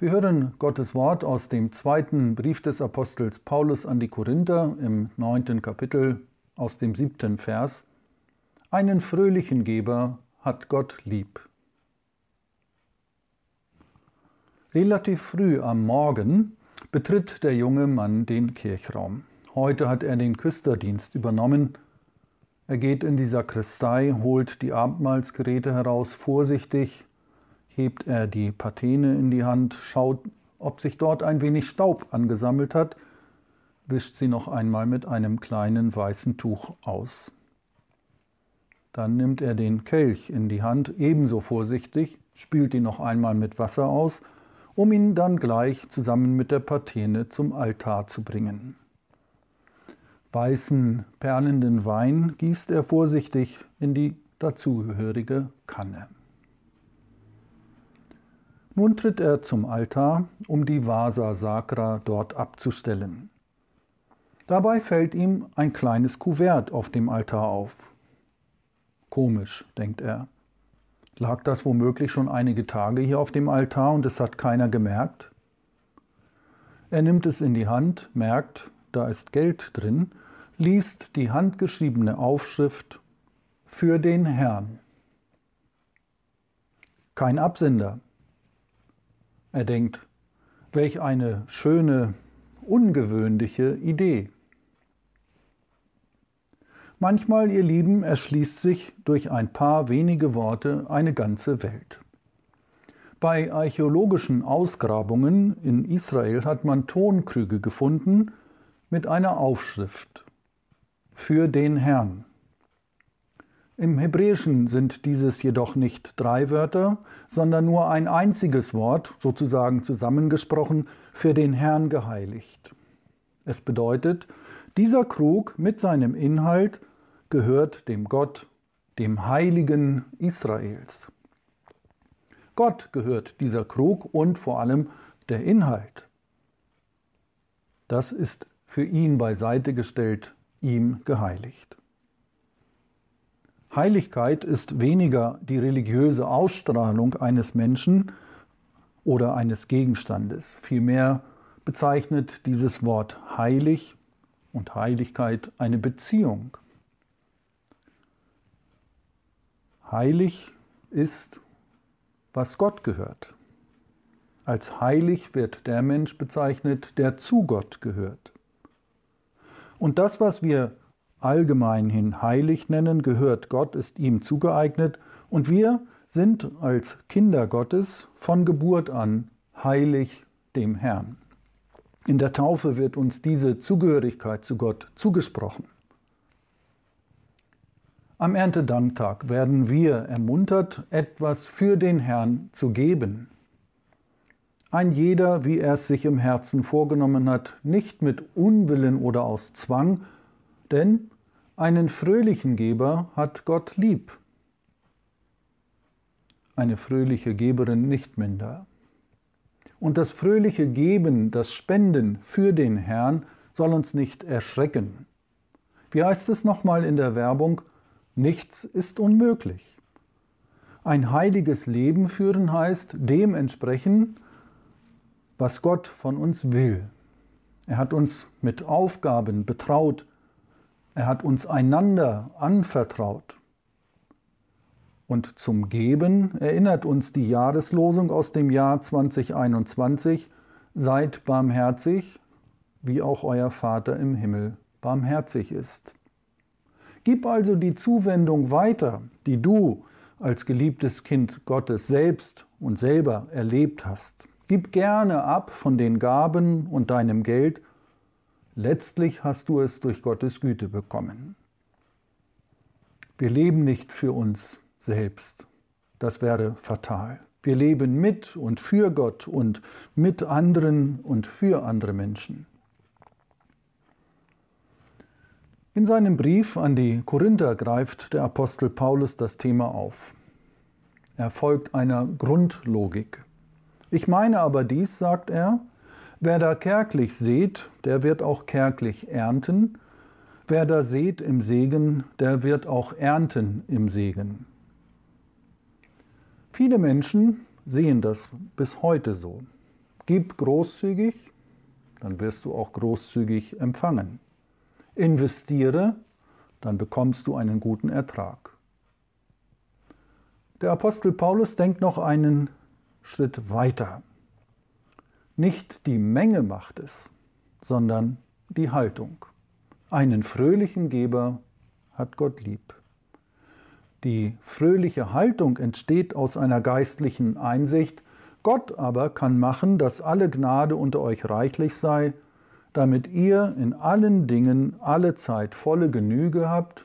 Wir hören Gottes Wort aus dem zweiten Brief des Apostels Paulus an die Korinther im neunten Kapitel aus dem siebten Vers. Einen fröhlichen Geber hat Gott lieb. Relativ früh am Morgen betritt der junge Mann den Kirchraum. Heute hat er den Küsterdienst übernommen. Er geht in die Sakristei, holt die Abendmahlsgeräte heraus, vorsichtig, hebt er die Patene in die Hand, schaut, ob sich dort ein wenig Staub angesammelt hat, wischt sie noch einmal mit einem kleinen weißen Tuch aus. Dann nimmt er den Kelch in die Hand, ebenso vorsichtig, spült ihn noch einmal mit Wasser aus, um ihn dann gleich zusammen mit der Patene zum Altar zu bringen. Weißen, perlenden Wein gießt er vorsichtig in die dazugehörige Kanne. Nun tritt er zum Altar, um die Vasa Sacra dort abzustellen. Dabei fällt ihm ein kleines Kuvert auf dem Altar auf. Komisch, denkt er. Lag das womöglich schon einige Tage hier auf dem Altar und es hat keiner gemerkt? Er nimmt es in die Hand, merkt, da ist Geld drin, liest die handgeschriebene Aufschrift für den Herrn. Kein Absender, er denkt, welch eine schöne, ungewöhnliche Idee. Manchmal, ihr Lieben, erschließt sich durch ein paar wenige Worte eine ganze Welt. Bei archäologischen Ausgrabungen in Israel hat man Tonkrüge gefunden mit einer Aufschrift für den Herrn. Im Hebräischen sind dieses jedoch nicht drei Wörter, sondern nur ein einziges Wort, sozusagen zusammengesprochen, für den Herrn geheiligt. Es bedeutet, dieser Krug mit seinem Inhalt gehört dem Gott, dem Heiligen Israels. Gott gehört dieser Krug und vor allem der Inhalt. Das ist für ihn beiseite gestellt, ihm geheiligt. Heiligkeit ist weniger die religiöse Ausstrahlung eines Menschen oder eines Gegenstandes. Vielmehr bezeichnet dieses Wort heilig und Heiligkeit eine Beziehung. Heilig ist, was Gott gehört. Als heilig wird der Mensch bezeichnet, der zu Gott gehört. Und das, was wir allgemein hin heilig nennen, gehört Gott, ist ihm zugeeignet und wir sind als Kinder Gottes von Geburt an heilig dem Herrn. In der Taufe wird uns diese Zugehörigkeit zu Gott zugesprochen. Am Erntedanktag werden wir ermuntert, etwas für den Herrn zu geben. Ein jeder, wie er es sich im Herzen vorgenommen hat, nicht mit Unwillen oder aus Zwang, denn einen fröhlichen Geber hat Gott lieb, eine fröhliche Geberin nicht minder. Und das fröhliche Geben, das Spenden für den Herrn soll uns nicht erschrecken. Wie heißt es nochmal in der Werbung? Nichts ist unmöglich. Ein heiliges Leben führen heißt dementsprechend, was Gott von uns will. Er hat uns mit Aufgaben betraut, er hat uns einander anvertraut. Und zum Geben erinnert uns die Jahreslosung aus dem Jahr 2021, Seid barmherzig, wie auch euer Vater im Himmel barmherzig ist. Gib also die Zuwendung weiter, die du als geliebtes Kind Gottes selbst und selber erlebt hast. Gib gerne ab von den Gaben und deinem Geld Letztlich hast du es durch Gottes Güte bekommen. Wir leben nicht für uns selbst. Das wäre fatal. Wir leben mit und für Gott und mit anderen und für andere Menschen. In seinem Brief an die Korinther greift der Apostel Paulus das Thema auf. Er folgt einer Grundlogik. Ich meine aber dies, sagt er, wer da kärglich sät, der wird auch kärglich ernten, wer da sät im Segen, der wird auch ernten im Segen. Viele Menschen sehen das bis heute so. Gib großzügig, dann wirst du auch großzügig empfangen. Investiere, dann bekommst du einen guten Ertrag. Der Apostel Paulus denkt noch einen Schritt weiter. Nicht die Menge macht es, sondern die Haltung. Einen fröhlichen Geber hat Gott lieb. Die fröhliche Haltung entsteht aus einer geistlichen Einsicht, Gott aber kann machen, dass alle Gnade unter euch reichlich sei, damit ihr in allen Dingen alle Zeit volle Genüge habt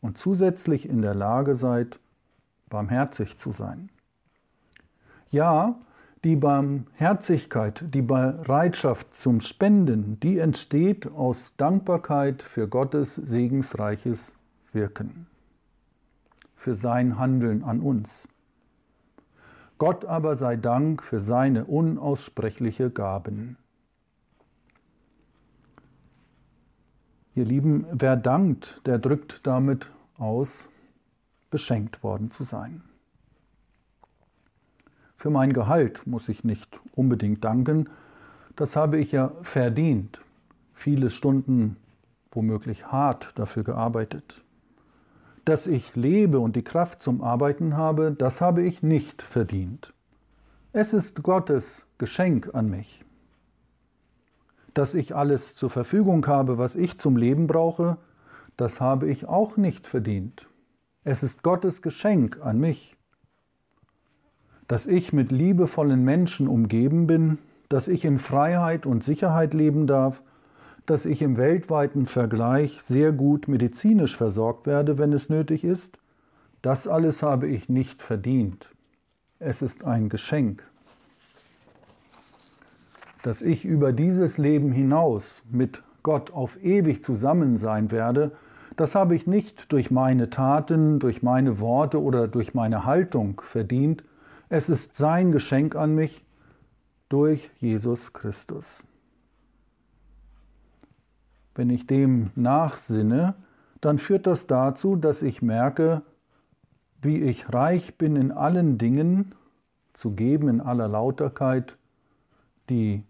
und zusätzlich in der Lage seid, barmherzig zu sein. Ja, die Barmherzigkeit, die Bereitschaft zum Spenden, die entsteht aus Dankbarkeit für Gottes segensreiches Wirken, für sein Handeln an uns. Gott aber sei Dank für seine unaussprechliche Gaben. Ihr Lieben, wer dankt, der drückt damit aus, beschenkt worden zu sein. Für mein Gehalt muss ich nicht unbedingt danken, das habe ich ja verdient, viele Stunden womöglich hart dafür gearbeitet. Dass ich lebe und die Kraft zum Arbeiten habe, das habe ich nicht verdient. Es ist Gottes Geschenk an mich dass ich alles zur Verfügung habe, was ich zum Leben brauche, das habe ich auch nicht verdient. Es ist Gottes Geschenk an mich. Dass ich mit liebevollen Menschen umgeben bin, dass ich in Freiheit und Sicherheit leben darf, dass ich im weltweiten Vergleich sehr gut medizinisch versorgt werde, wenn es nötig ist, das alles habe ich nicht verdient. Es ist ein Geschenk dass ich über dieses Leben hinaus mit Gott auf ewig zusammen sein werde, das habe ich nicht durch meine Taten, durch meine Worte oder durch meine Haltung verdient. Es ist sein Geschenk an mich durch Jesus Christus. Wenn ich dem nachsinne, dann führt das dazu, dass ich merke, wie ich reich bin in allen Dingen, zu geben in aller Lauterkeit, die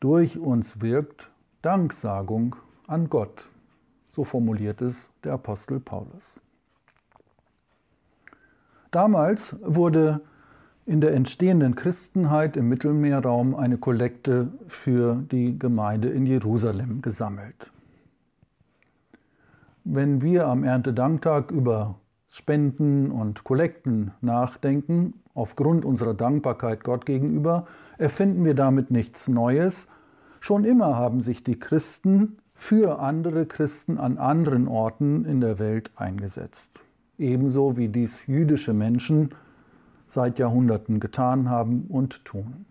durch uns wirkt Danksagung an Gott. So formuliert es der Apostel Paulus. Damals wurde in der entstehenden Christenheit im Mittelmeerraum eine Kollekte für die Gemeinde in Jerusalem gesammelt. Wenn wir am Erntedanktag über Spenden und Kollekten nachdenken, aufgrund unserer Dankbarkeit Gott gegenüber, erfinden wir damit nichts Neues, Schon immer haben sich die Christen für andere Christen an anderen Orten in der Welt eingesetzt. Ebenso wie dies jüdische Menschen seit Jahrhunderten getan haben und tun.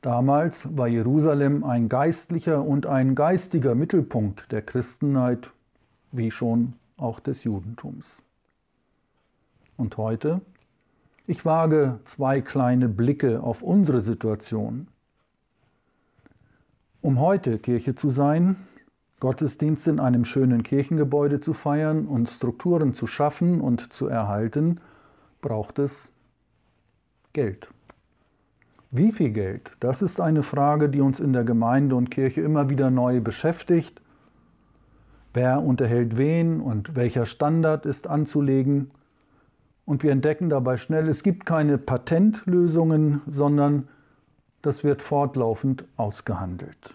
Damals war Jerusalem ein geistlicher und ein geistiger Mittelpunkt der Christenheit, wie schon auch des Judentums. Und heute? Ich wage zwei kleine Blicke auf unsere Situation. Um heute Kirche zu sein, Gottesdienste in einem schönen Kirchengebäude zu feiern und Strukturen zu schaffen und zu erhalten, braucht es Geld. Wie viel Geld? Das ist eine Frage, die uns in der Gemeinde und Kirche immer wieder neu beschäftigt. Wer unterhält wen und welcher Standard ist anzulegen? Und wir entdecken dabei schnell, es gibt keine Patentlösungen, sondern das wird fortlaufend ausgehandelt.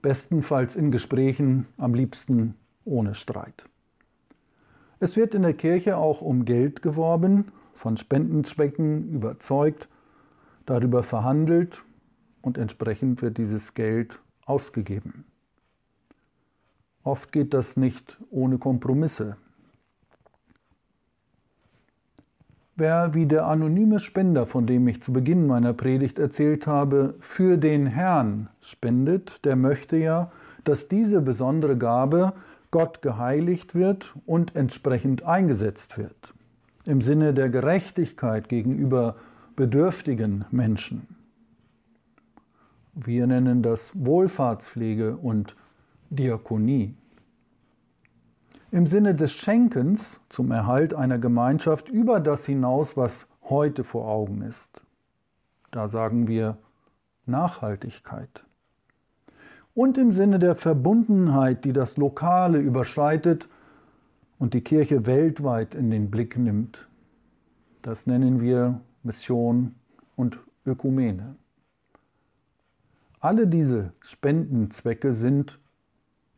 Bestenfalls in Gesprächen, am liebsten ohne Streit. Es wird in der Kirche auch um Geld geworben, von Spendenzwecken überzeugt, darüber verhandelt und entsprechend wird dieses Geld ausgegeben. Oft geht das nicht ohne Kompromisse. Wer wie der anonyme Spender, von dem ich zu Beginn meiner Predigt erzählt habe, für den Herrn spendet, der möchte ja, dass diese besondere Gabe Gott geheiligt wird und entsprechend eingesetzt wird. Im Sinne der Gerechtigkeit gegenüber bedürftigen Menschen. Wir nennen das Wohlfahrtspflege und Diakonie. Im Sinne des Schenkens zum Erhalt einer Gemeinschaft über das hinaus, was heute vor Augen ist. Da sagen wir Nachhaltigkeit. Und im Sinne der Verbundenheit, die das Lokale überschreitet und die Kirche weltweit in den Blick nimmt. Das nennen wir Mission und Ökumene. Alle diese Spendenzwecke sind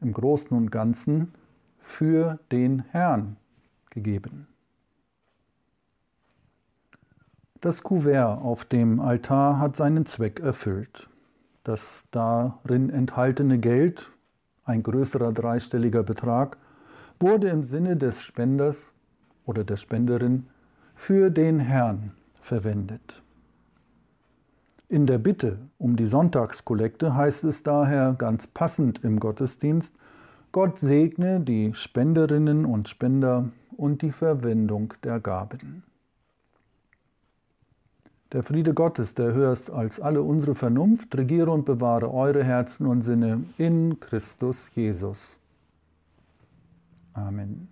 im Großen und Ganzen für den Herrn gegeben. Das Kuvert auf dem Altar hat seinen Zweck erfüllt. Das darin enthaltene Geld, ein größerer dreistelliger Betrag, wurde im Sinne des Spenders oder der Spenderin für den Herrn verwendet. In der Bitte um die Sonntagskollekte heißt es daher ganz passend im Gottesdienst, Gott segne die Spenderinnen und Spender und die Verwendung der Gaben. Der Friede Gottes, der höher als alle unsere Vernunft, regiere und bewahre eure Herzen und Sinne in Christus Jesus. Amen.